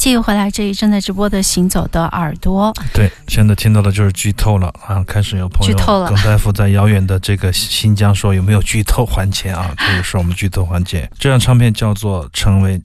继续回来，这里正在直播的《行走的耳朵》。对，现在听到的就是剧透了啊！开始有朋友剧透了耿大夫在遥远的这个新疆说有没有剧透环节啊？这个是我们剧透环节。这张唱片叫做《成为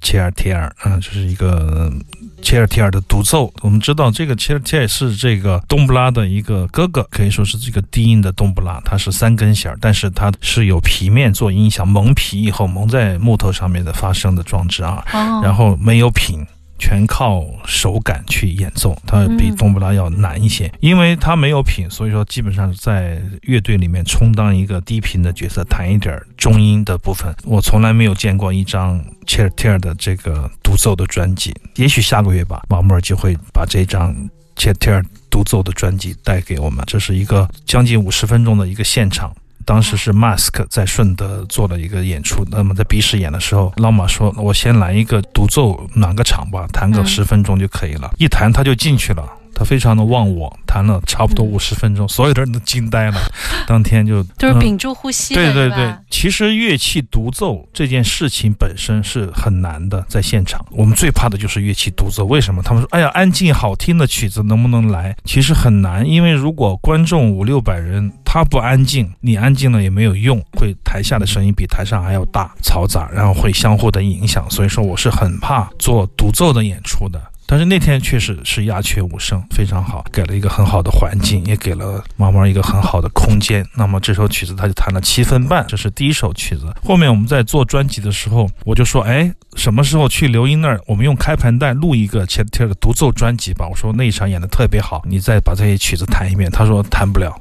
切尔提尔》，啊，这是一个切尔提尔的独奏。我们知道这个切尔提尔是这个冬不拉的一个哥哥，可以说是这个低音的冬不拉，它是三根弦儿，但是它是有皮面做音响，蒙皮以后蒙在木头上面的发声的装置啊。哦，然后没有品，全靠手感去演奏，它比冬不拉要难一些。因为它没有品，所以说基本上在乐队里面充当一个低频的角色，弹一点中音的部分。我从来没有见过一张切尔提尔的这个独奏的专辑，也许下个月吧，马穆尔就会把这张切尔提尔独奏的专辑带给我们。这是一个将近五十分钟的一个现场。当时是 Mask 在顺德做了一个演出，那么在 B 市演的时候，老马说：“我先来一个独奏暖个场吧，弹个嗯十分钟就可以了。一弹他就进去了，他非常的忘我，弹了差不多嗯五十分钟，所有的人都惊呆了。当天就嗯都是屏住呼吸的，对对对，其实乐器独奏这件事情本身是很难的，在现场我们最怕的就是乐器独奏。为什么？他们说：“哎呀，安静好听的曲子能不能来？”其实很难，因为如果观众五六百人，他不安静，你安静了也没有用，会台下的声音比台上还要大、嘈杂，然后会相互的影响。所以说，我是很怕做独奏的演出的。但是那天确实是鸦雀无声，非常好，给了一个很好的环境，也给了毛毛一个很好的空间。那么这首曲子他就弹了七分半，这是第一首曲子。后面我们在做专辑的时候，我就说，哎，什么时候去刘英那儿，我们用开盘带录一个前天的独奏专辑吧？我说那一场演的特别好，你再把这些曲子弹一遍。他说弹不了，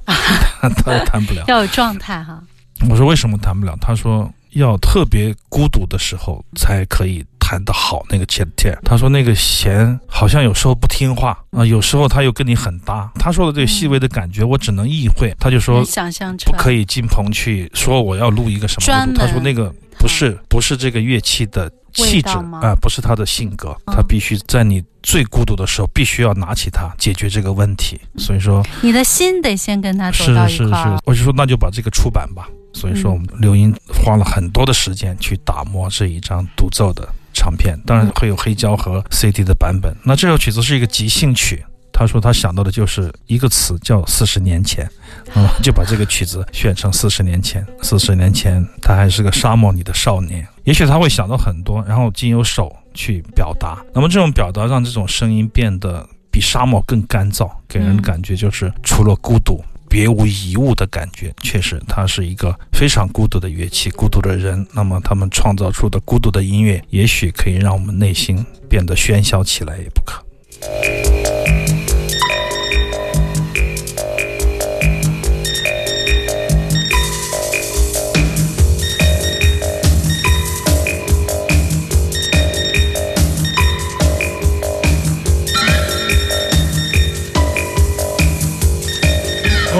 他 说弹不了。要有状态哈。我说为什么弹不了？他说要特别孤独的时候才可以弹得好那个前天。他说那个弦好像有时候不听话啊、有时候他又跟你很搭。他说的这个细微的感觉，我只能意会。他就说不可以进棚去说我要录一个什么他说那个不是不是这个乐器的气质啊、不是他的性格，嗯他必须在你最孤独的时候，必须要拿起它解决这个问题。所以说。你的心得先跟他走是是到一块儿是，我就说那就把这个出版吧。所以说，我们刘英花了很多的时间去打磨这一张独奏的唱片，当然会有黑胶和 CD 的版本。那这首曲子是一个即兴曲。他说他想到的就是一个词叫四十年前，啊、就把这个曲子选成四十年前。四十年前，他还是个沙漠里的少年，也许他会想到很多，然后经由手去表达。那么这种表达让这种声音变得比沙漠更干燥，给人的嗯感觉就是除了孤独。别无一物的感觉，确实，它是一个非常孤独的乐器，孤独的人。那么，他们创造出的孤独的音乐，也许可以让我们内心变得喧嚣起来，也不可。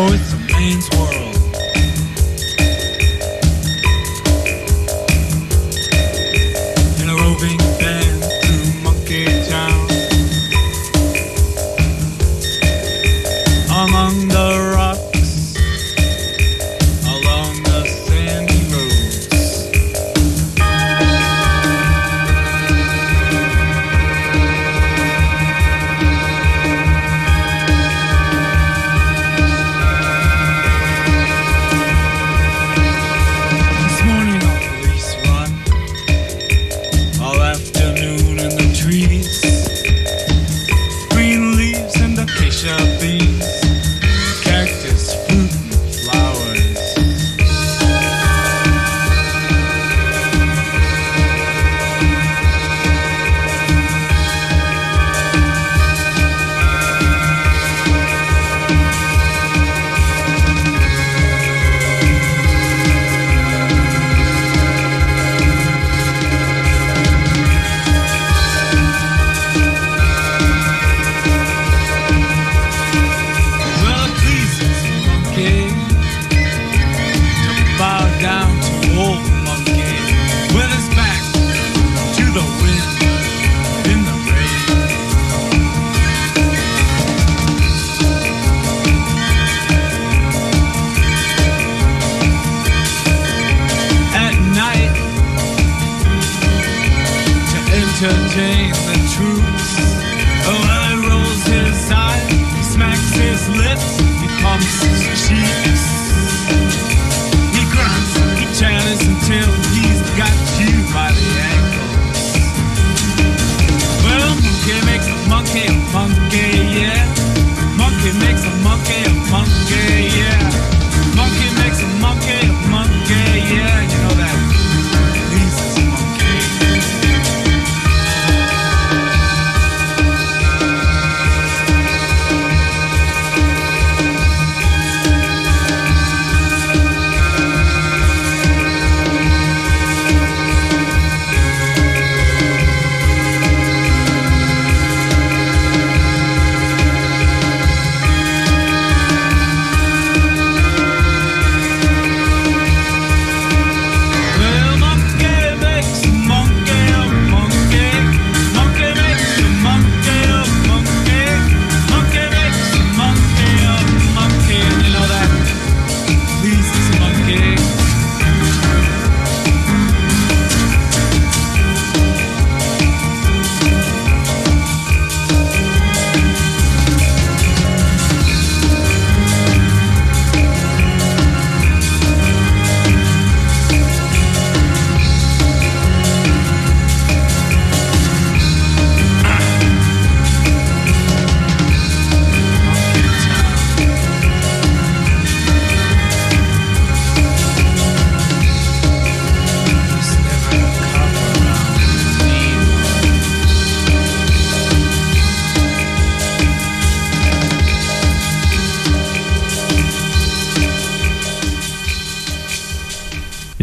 Oh, it's a man's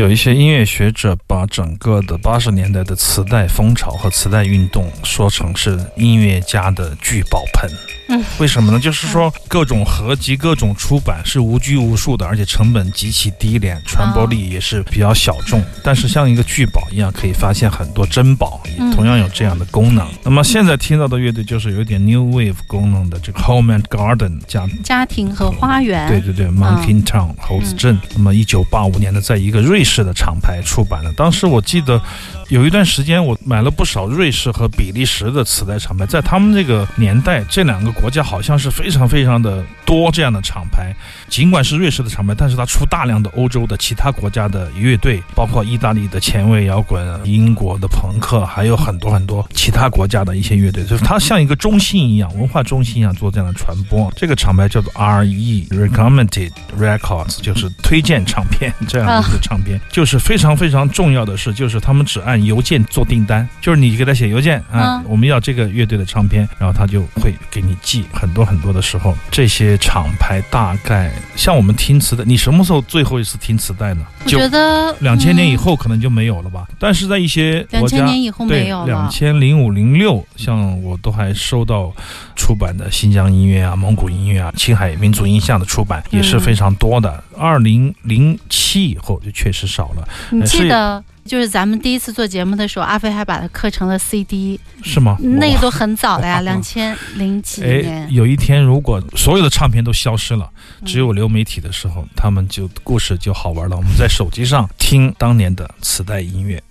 有一些音乐学者把整个的八十年代的磁带风潮和磁带运动说成是音乐家的聚宝盆。嗯，为什么呢？就是说各种合集、各种出版是无拘无束的，而且成本极其低廉，传播力也是比较小众。但是像一个聚宝一样，可以发现很多珍宝，同样有这样的功能。那么现在听到的乐队就是有点 new wave 功能的这个 Home and Garden 家家庭和花园。对对对，Monkey Town 猴子镇。那么，一九八五年的，在一个瑞士的厂牌出版的。当时我记得有一段时间，我买了不少瑞士和比利时的磁带厂牌。在他们这个年代，这两个国家好像是非常非常的多这样的厂牌。尽管是瑞士的厂牌，但是它出大量的欧洲的其他国家的乐队，包括意大利的前卫摇滚、英国的朋克，还有很多很多其他国家的一些乐队，就是它像一个中心一样，文化中心一样做这样的传播。这个厂牌叫做 R.E. Recommended Records，就是推荐唱片这样的一个唱片。就是非常非常重要的是，就是他们只按邮件做订单，就是你给他写邮件啊，嗯我们要这个乐队的唱片，然后他就会给你寄。很多很多的时候，这些厂牌大概像我们听磁带，你什么时候最后一次听磁带呢？我觉得两千年以后可能就没有了吧。但是在一些国家，千年以后对没有两。千零五零六，像我都还收到出版的新疆音乐啊、蒙古音乐啊、青海民族音像的出版也是非常多的。二零零七以后就确实少了，你是记得，就是咱们第一次做节目的时候，阿飞还把它刻成了 CD，是吗？那个都很早了呀，哇 两千零几哎年，。有一天如果所有的唱片都消失了，嗯只有流媒体的时候，他们就故事就好玩了。我们在手机上听当年的磁带音乐。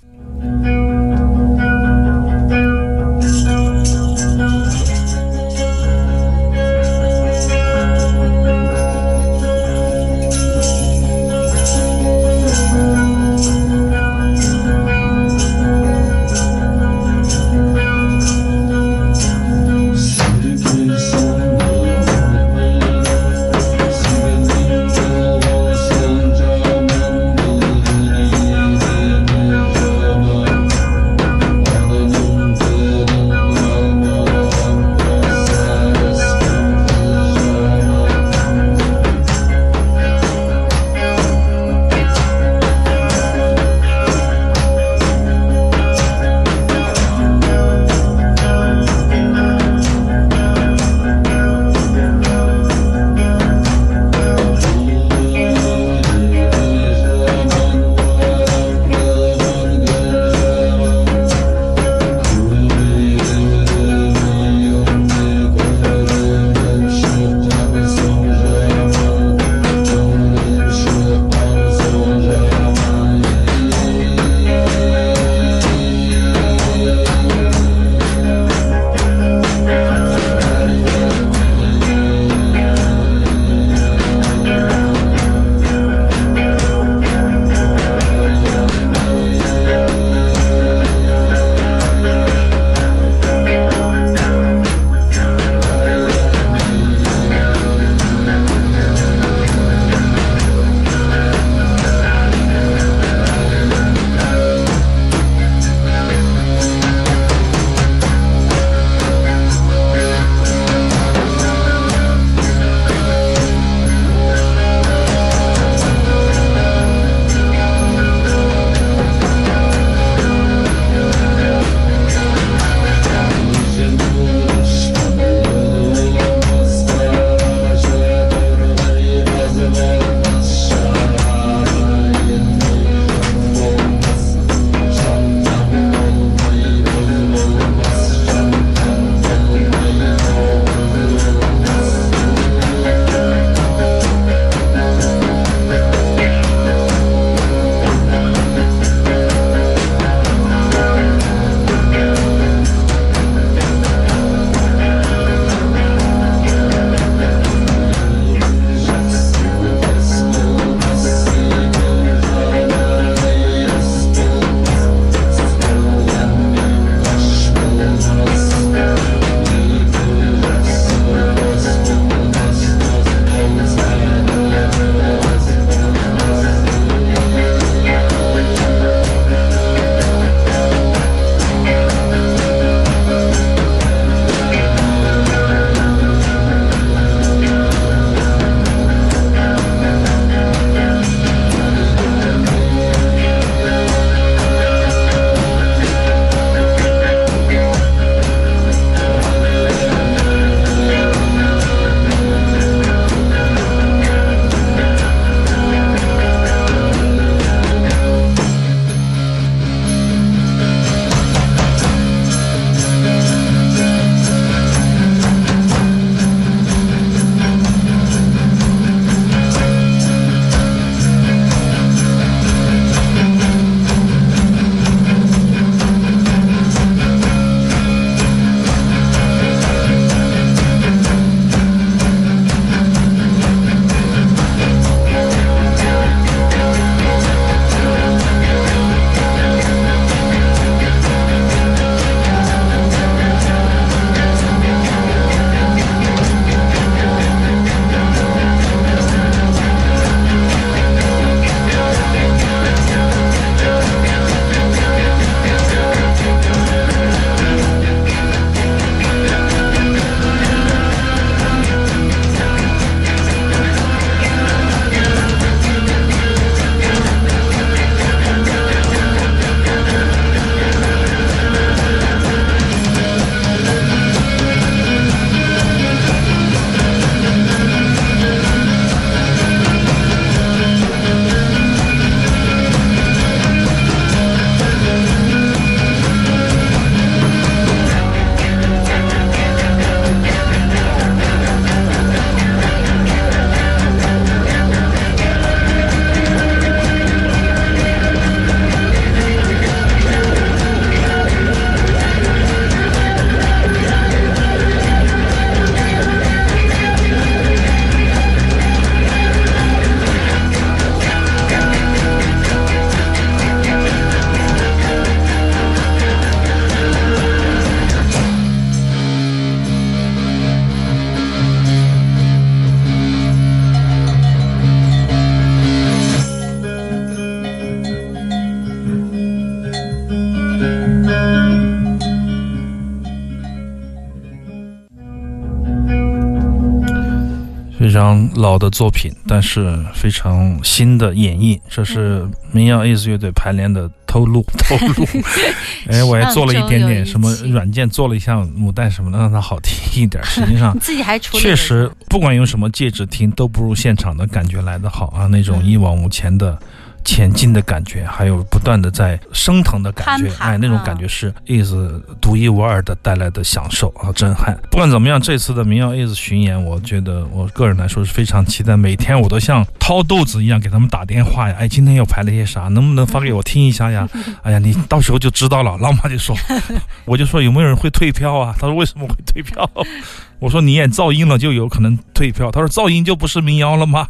常老的作品，但是非常新的演绎。这是民谣 is 乐队排练的透露透露。哎，我还做了一点点什么软件，做了一下母带什么的，让它好听一点。实际上你。自己还处理确实，不管用什么介质听，都不如现场的感觉来得好啊！那种嗯一往无前的。前进的感觉，还有不断的在升腾的感觉哎，那种啊感觉是 is 独一无二的带来的享受和震撼。不管怎么样，这次的民谣 is 巡演，我觉得我个人来说是非常期待。每天我都像掏豆子一样给他们打电话呀，哎，今天又排了些啥，能不能发给我听一下呀？哎呀，你到时候就知道了。老马就说，我就说有没有人会退票啊？他说为什么会退票？我说你演噪音了就有可能退票。他说噪音就不是民谣了吗？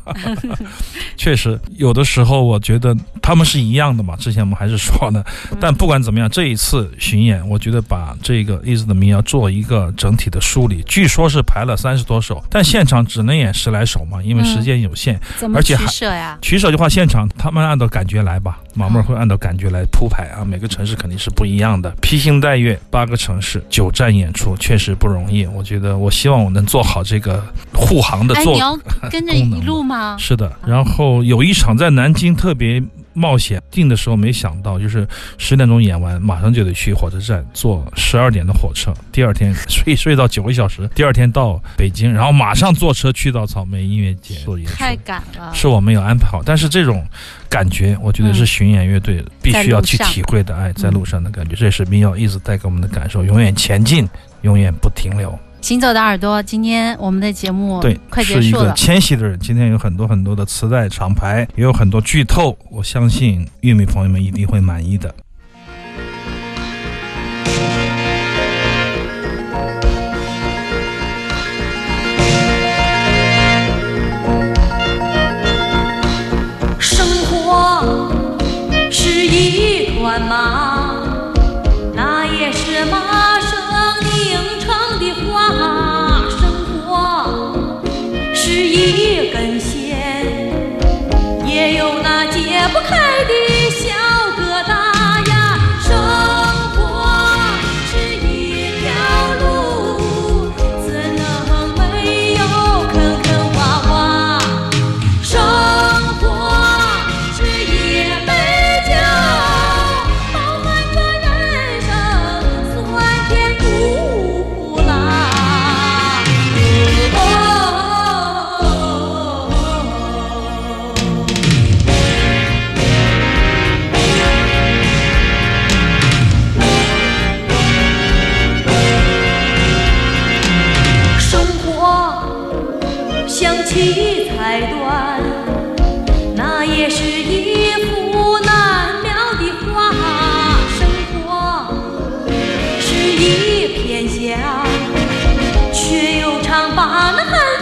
确实，有的时候我觉得他们是一样的嘛。之前我们还是说的，但不管怎么样，这一次巡演，我觉得把这个 is 的民谣做一个整体的梳理。据说是排了三十多首，但现场只能演十来首嘛，因为时间有限。而且还取舍呀？取舍的话，现场他们按照感觉来吧，马妹儿会按照感觉来铺排啊。每个城市肯定是不一样的，披星戴月，八个城市，九站演出，确实不容易。我觉得，我希望我能做好这个护航的哎，做你要跟着一路吗？是的，然后有一场在南京特别冒险，定的时候没想到，就是十点钟演完，马上就得去火车站坐十二点的火车，第二天 睡睡到九个小时，第二天到北京，然后马上坐车去到草莓音乐节做演出。太赶了。是我没有安排好，但是这种感觉，我觉得是巡演乐队必须要去体会的。哎，在路上的感觉，这是民谣一直带给我们的感受，永远前进，永远不停留。行走的耳朵，今天我们的节目对，快结是一个束了。迁徙的人。今天有很多很多的磁带厂牌，也有很多剧透，我相信玉米朋友们一定会满意的。生活是一团马，的小却又常把那寒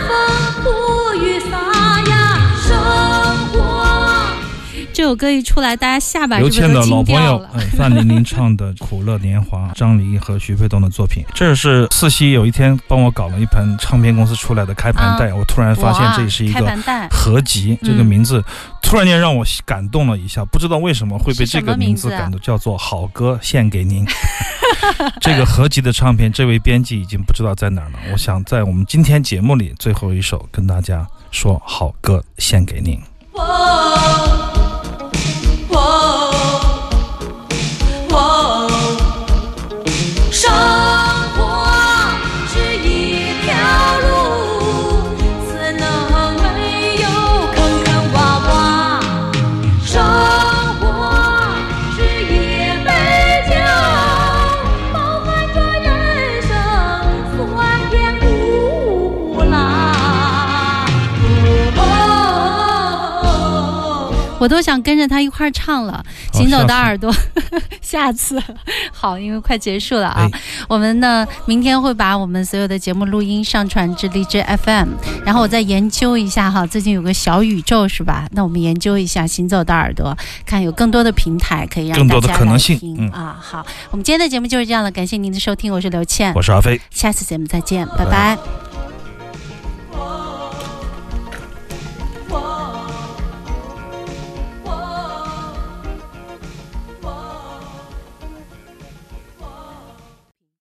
这首歌一出来，大家下巴是刘谦的不是都惊老朋友掉了？，嗯，范玲玲唱的《苦乐年华》，张黎和徐沛东的作品。这是四喜有一天帮我搞了一盘唱片公司出来的开盘带，我突然发现这是一个合集，这个嗯名字突然间让我感动了一下，不知道为什么会被这个名字感动，叫做《好歌献给您》。这个合集的唱片，这位编辑已经不知道在哪儿了。我想在我们今天节目里最后一首跟大家说好歌献给您。我都想跟着他一块儿唱了。行走的耳朵，下次 好，因为快结束了啊。哎我们呢，明天会把我们所有的节目录音上传至荔枝 FM，然后我再研究一下哈，最近有个小宇宙是吧？那我们研究一下行走的耳朵，看有更多的平台可以让更多的大家来可能性嗯听啊。好，我们今天的节目就是这样了，感谢您的收听，我是刘倩我，是阿飞。下次节目再见，拜拜拜